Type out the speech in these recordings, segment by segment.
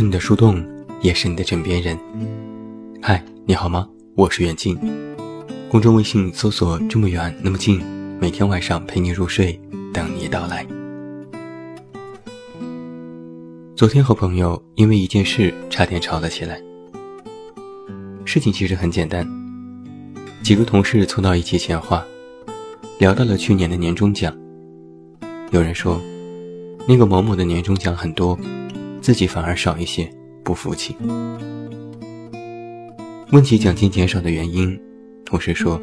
是你的树洞，也是你的枕边人。嗨，你好吗？我是远近。公众微信搜索“这么远那么近”，每天晚上陪你入睡，等你到来。昨天和朋友因为一件事差点吵了起来。事情其实很简单，几个同事凑到一起闲话，聊到了去年的年终奖。有人说，那个某某的年终奖很多。自己反而少一些，不服气。问起奖金减少的原因，同事说：“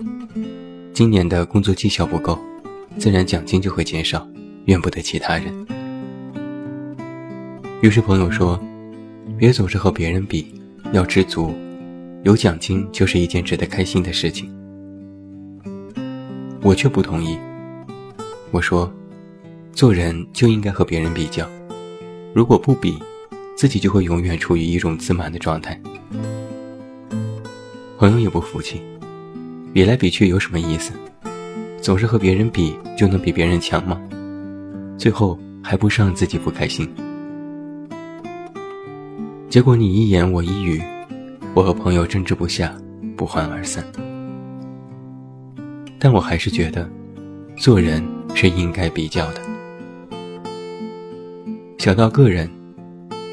今年的工作绩效不够，自然奖金就会减少，怨不得其他人。”于是朋友说：“别总是和别人比，要知足，有奖金就是一件值得开心的事情。”我却不同意。我说：“做人就应该和别人比较。”如果不比，自己就会永远处于一种自满的状态。朋友也不服气，比来比去有什么意思？总是和别人比就能比别人强吗？最后还不是让自己不开心？结果你一言我一语，我和朋友争执不下，不欢而散。但我还是觉得，做人是应该比较的。小到个人，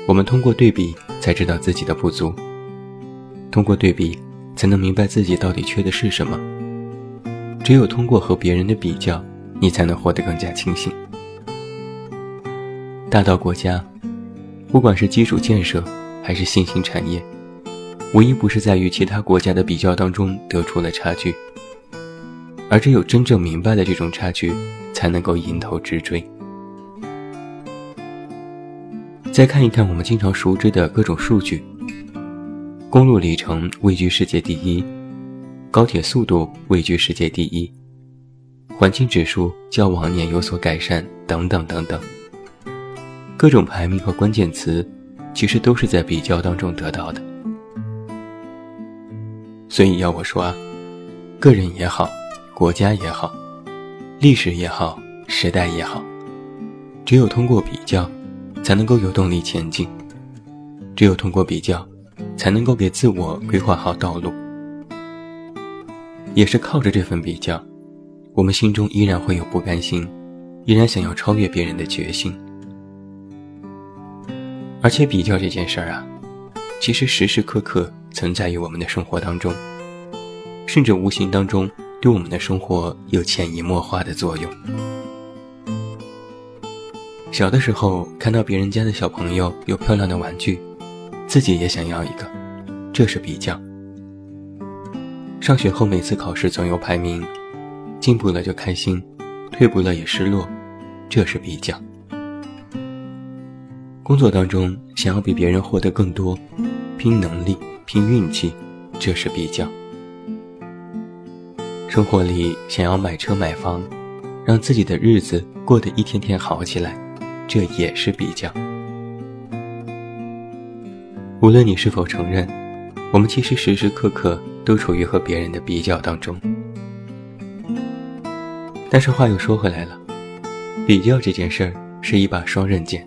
我们通过对比才知道自己的不足，通过对比才能明白自己到底缺的是什么。只有通过和别人的比较，你才能活得更加清醒。大到国家，不管是基础建设还是新兴产业，无一不是在与其他国家的比较当中得出了差距，而只有真正明白了这种差距，才能够迎头直追。再看一看我们经常熟知的各种数据：公路里程位居世界第一，高铁速度位居世界第一，环境指数较往年有所改善，等等等等。各种排名和关键词，其实都是在比较当中得到的。所以要我说啊，个人也好，国家也好，历史也好，时代也好，只有通过比较。才能够有动力前进，只有通过比较，才能够给自我规划好道路。也是靠着这份比较，我们心中依然会有不甘心，依然想要超越别人的决心。而且比较这件事儿啊，其实时时刻刻存在于我们的生活当中，甚至无形当中对我们的生活有潜移默化的作用。小的时候看到别人家的小朋友有漂亮的玩具，自己也想要一个，这是比较。上学后每次考试总有排名，进步了就开心，退步了也失落，这是比较。工作当中想要比别人获得更多，拼能力拼运气，这是比较。生活里想要买车买房，让自己的日子过得一天天好起来。这也是比较。无论你是否承认，我们其实时时刻刻都处于和别人的比较当中。但是话又说回来了，比较这件事儿是一把双刃剑，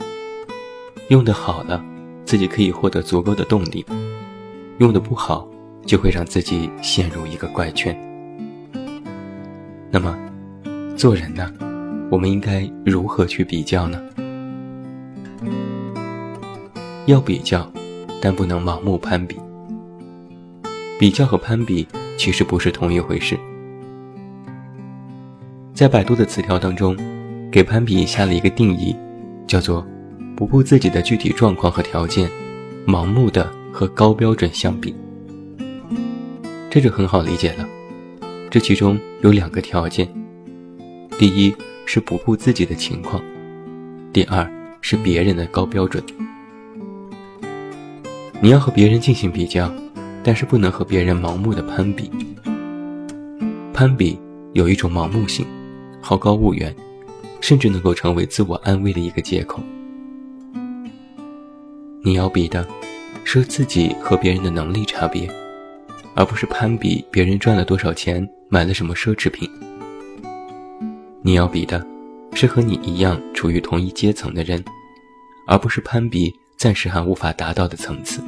用的好了，自己可以获得足够的动力；用的不好，就会让自己陷入一个怪圈。那么，做人呢，我们应该如何去比较呢？要比较，但不能盲目攀比。比较和攀比其实不是同一回事。在百度的词条当中，给攀比下了一个定义，叫做不顾自己的具体状况和条件，盲目的和高标准相比。这就很好理解了，这其中有两个条件：第一是不顾自己的情况，第二是别人的高标准。你要和别人进行比较，但是不能和别人盲目的攀比。攀比有一种盲目性，好高骛远，甚至能够成为自我安慰的一个借口。你要比的，是自己和别人的能力差别，而不是攀比别人赚了多少钱，买了什么奢侈品。你要比的，是和你一样处于同一阶层的人，而不是攀比。暂时还无法达到的层次。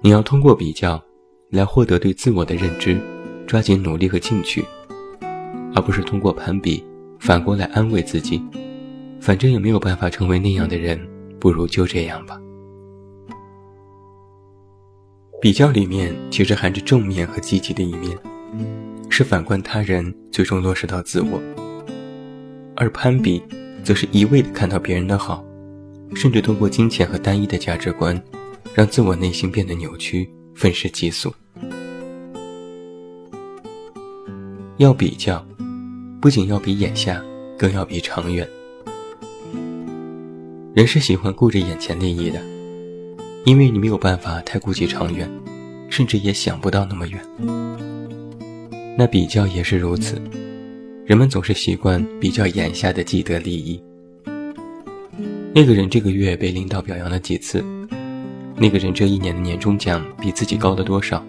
你要通过比较，来获得对自我的认知，抓紧努力和进取，而不是通过攀比，反过来安慰自己，反正也没有办法成为那样的人，不如就这样吧。比较里面其实含着正面和积极的一面，是反观他人，最终落实到自我；而攀比，则是一味的看到别人的好，甚至通过金钱和单一的价值观，让自我内心变得扭曲，愤世嫉俗。要比较，不仅要比眼下，更要比长远。人是喜欢顾着眼前利益的。因为你没有办法太顾及长远，甚至也想不到那么远。那比较也是如此，人们总是习惯比较眼下的既得利益。那个人这个月被领导表扬了几次？那个人这一年的年终奖比自己高了多少？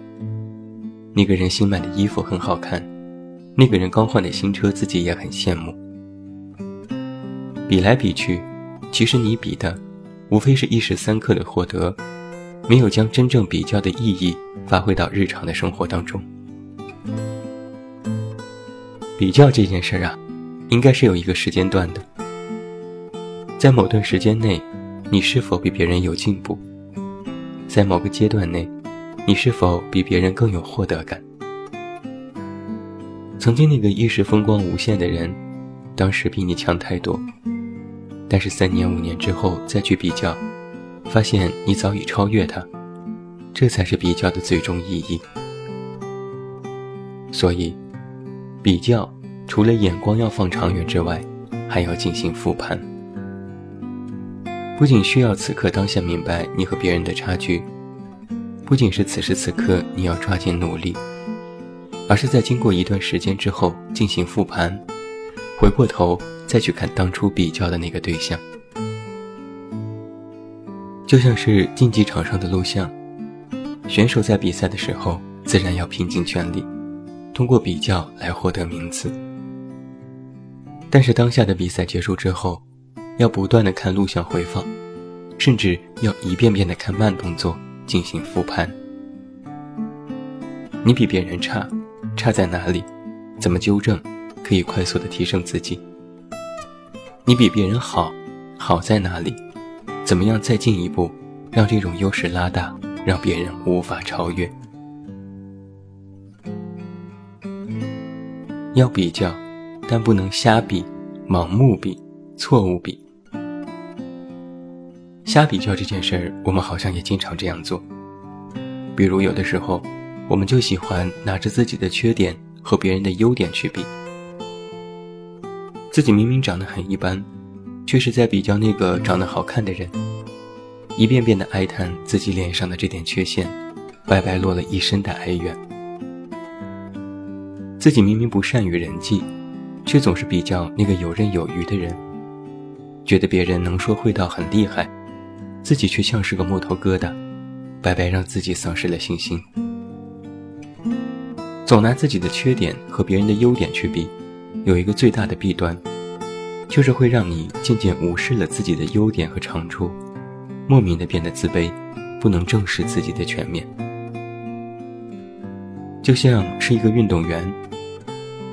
那个人新买的衣服很好看，那个人刚换的新车自己也很羡慕。比来比去，其实你比的。无非是一时三刻的获得，没有将真正比较的意义发挥到日常的生活当中。比较这件事儿啊，应该是有一个时间段的，在某段时间内，你是否比别人有进步？在某个阶段内，你是否比别人更有获得感？曾经那个一时风光无限的人，当时比你强太多。但是三年五年之后再去比较，发现你早已超越他，这才是比较的最终意义。所以，比较除了眼光要放长远之外，还要进行复盘。不仅需要此刻当下明白你和别人的差距，不仅是此时此刻你要抓紧努力，而是在经过一段时间之后进行复盘，回过头。再去看当初比较的那个对象，就像是竞技场上的录像，选手在比赛的时候自然要拼尽全力，通过比较来获得名次。但是当下的比赛结束之后，要不断的看录像回放，甚至要一遍遍的看慢动作进行复盘。你比别人差，差在哪里？怎么纠正？可以快速的提升自己。你比别人好，好在哪里？怎么样再进一步，让这种优势拉大，让别人无法超越？要比较，但不能瞎比、盲目比、错误比。瞎比较这件事儿，我们好像也经常这样做。比如有的时候，我们就喜欢拿着自己的缺点和别人的优点去比。自己明明长得很一般，却是在比较那个长得好看的人，一遍遍的哀叹自己脸上的这点缺陷，白白落了一身的哀怨。自己明明不善于人际，却总是比较那个游刃有余的人，觉得别人能说会道很厉害，自己却像是个木头疙瘩，白白让自己丧失了信心。总拿自己的缺点和别人的优点去比。有一个最大的弊端，就是会让你渐渐无视了自己的优点和长处，莫名的变得自卑，不能正视自己的全面。就像是一个运动员，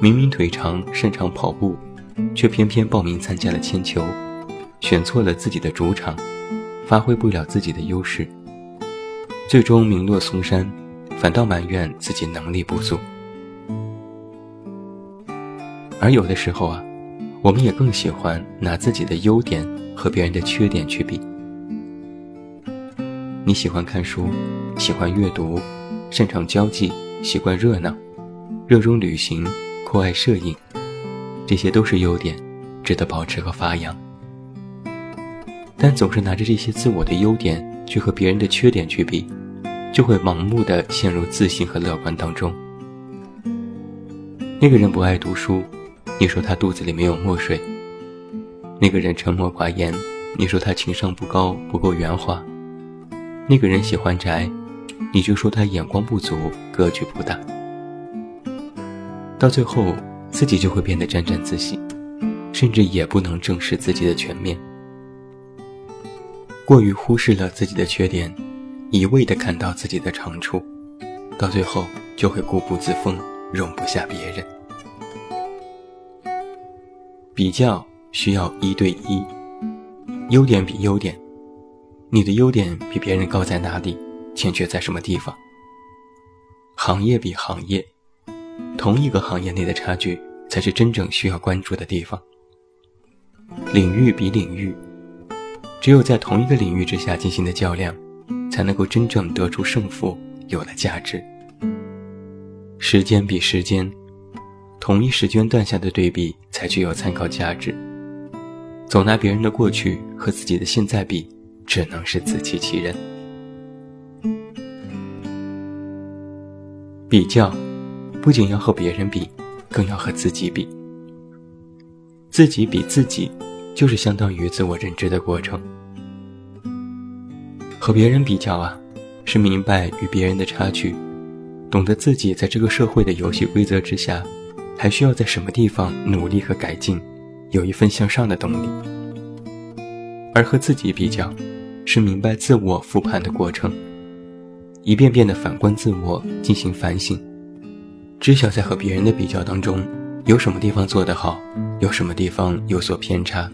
明明腿长擅长跑步，却偏偏报名参加了铅球，选错了自己的主场，发挥不了自己的优势，最终名落孙山，反倒埋怨自己能力不足。而有的时候啊，我们也更喜欢拿自己的优点和别人的缺点去比。你喜欢看书，喜欢阅读，擅长交际，习惯热闹，热衷旅行，酷爱摄影，这些都是优点，值得保持和发扬。但总是拿着这些自我的优点去和别人的缺点去比，就会盲目的陷入自信和乐观当中。那个人不爱读书。你说他肚子里没有墨水，那个人沉默寡言；你说他情商不高，不够圆滑。那个人喜欢宅，你就说他眼光不足，格局不大。到最后，自己就会变得沾沾自喜，甚至也不能正视自己的全面。过于忽视了自己的缺点，一味的看到自己的长处，到最后就会固步自封，容不下别人。比较需要一对一，优点比优点，你的优点比别人高在哪里，欠缺在什么地方？行业比行业，同一个行业内的差距才是真正需要关注的地方。领域比领域。只有在同一个领域之下进行的较量，才能够真正得出胜负，有了价值。时间比时间，同一时间段下的对比才具有参考价值。总拿别人的过去和自己的现在比，只能是自欺欺人。比较，不仅要和别人比，更要和自己比。自己比自己。就是相当于自我认知的过程。和别人比较啊，是明白与别人的差距，懂得自己在这个社会的游戏规则之下，还需要在什么地方努力和改进，有一份向上的动力。而和自己比较，是明白自我复盘的过程，一遍遍的反观自我进行反省，知晓在和别人的比较当中，有什么地方做得好，有什么地方有所偏差。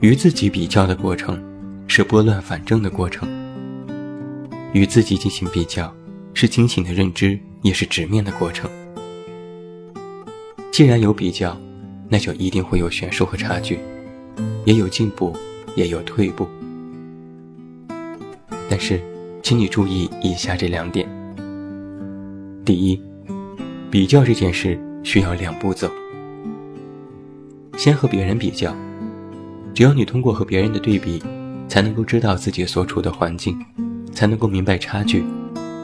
与自己比较的过程，是拨乱反正的过程。与自己进行比较，是清醒的认知，也是直面的过程。既然有比较，那就一定会有悬殊和差距，也有进步，也有退步。但是，请你注意以下这两点：第一，比较这件事需要两步走，先和别人比较。只有你通过和别人的对比，才能够知道自己所处的环境，才能够明白差距，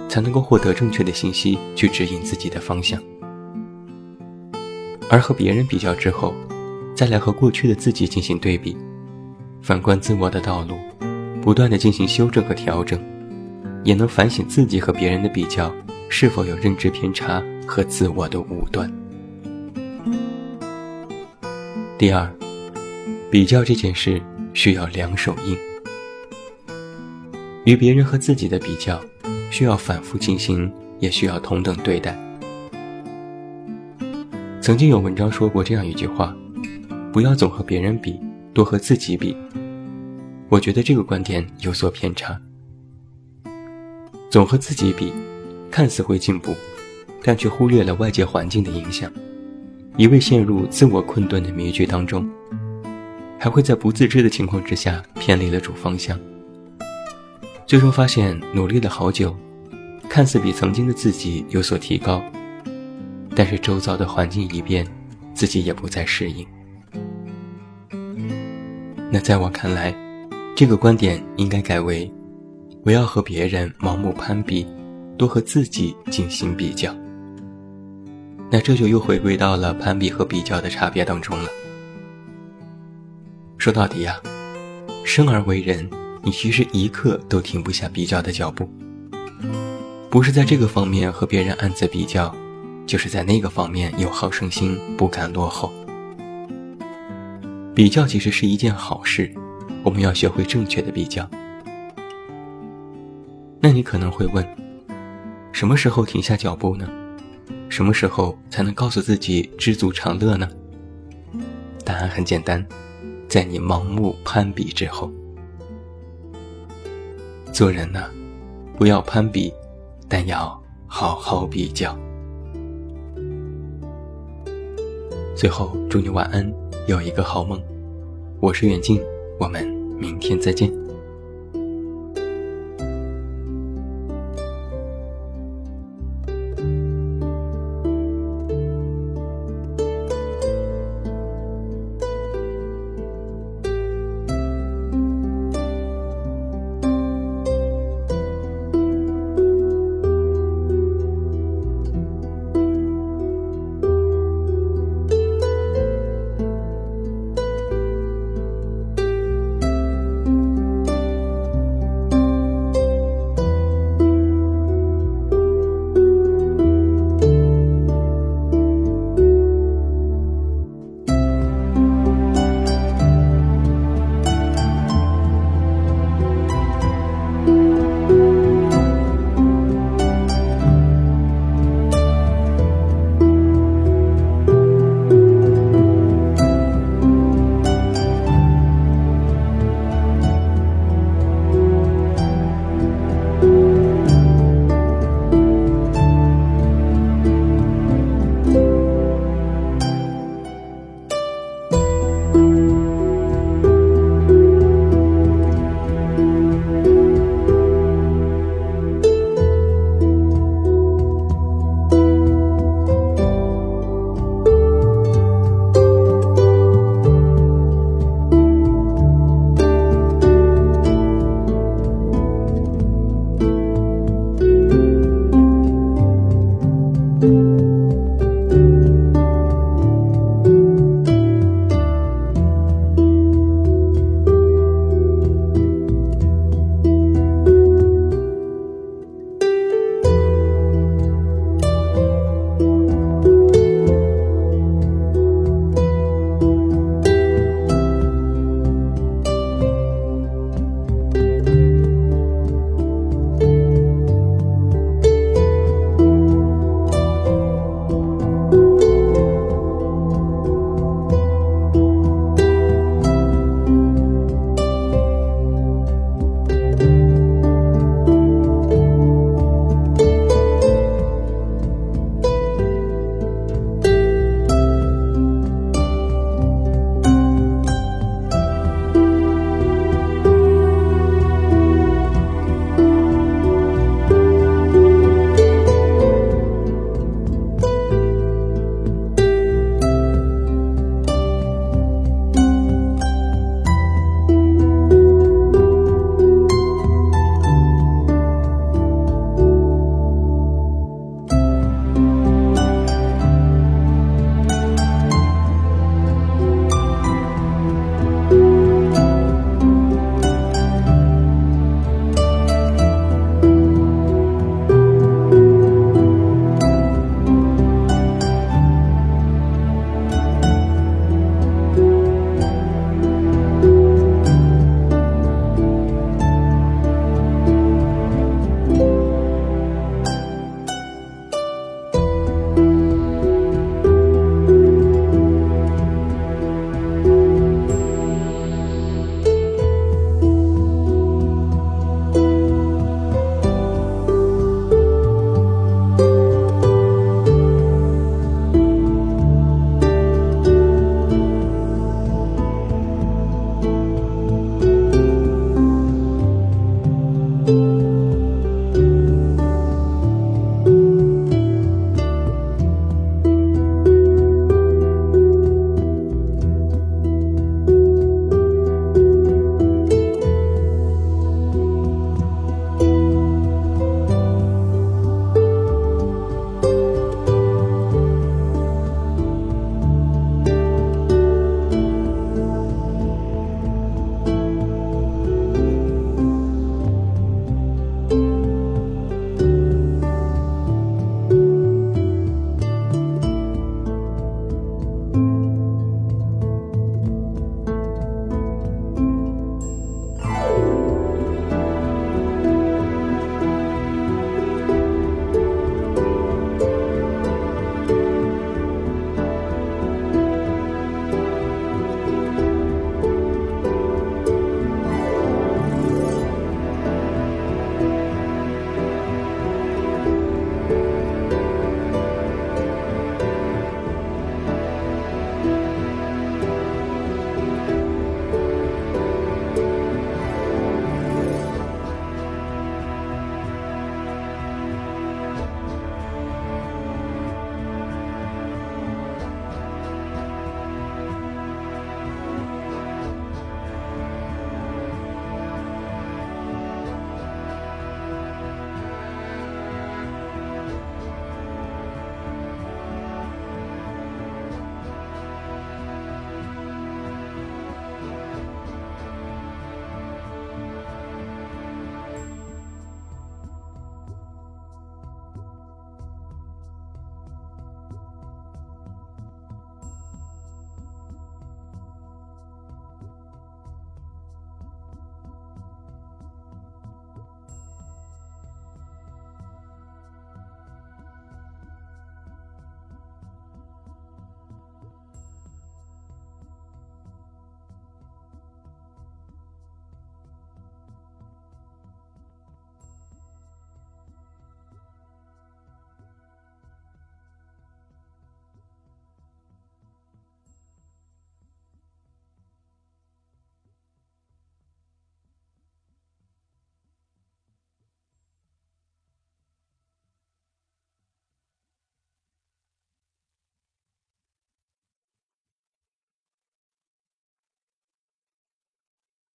才能够获得正确的信息去指引自己的方向。而和别人比较之后，再来和过去的自己进行对比，反观自我的道路，不断的进行修正和调整，也能反省自己和别人的比较是否有认知偏差和自我的武断。第二。比较这件事需要两手硬，与别人和自己的比较，需要反复进行，也需要同等对待。曾经有文章说过这样一句话：不要总和别人比，多和自己比。我觉得这个观点有所偏差。总和自己比，看似会进步，但却忽略了外界环境的影响，一味陷入自我困顿的迷局当中。还会在不自知的情况之下偏离了主方向，最终发现努力了好久，看似比曾经的自己有所提高，但是周遭的环境一变，自己也不再适应。那在我看来，这个观点应该改为：不要和别人盲目攀比，多和自己进行比较。那这就又回归到了攀比和比较的差别当中了。说到底呀，生而为人，你其实一刻都停不下比较的脚步。不是在这个方面和别人暗自比较，就是在那个方面有好胜心，不敢落后。比较其实是一件好事，我们要学会正确的比较。那你可能会问，什么时候停下脚步呢？什么时候才能告诉自己知足常乐呢？答案很简单。在你盲目攀比之后，做人呢，不要攀比，但要好好比较。最后，祝你晚安，有一个好梦。我是远近，我们明天再见。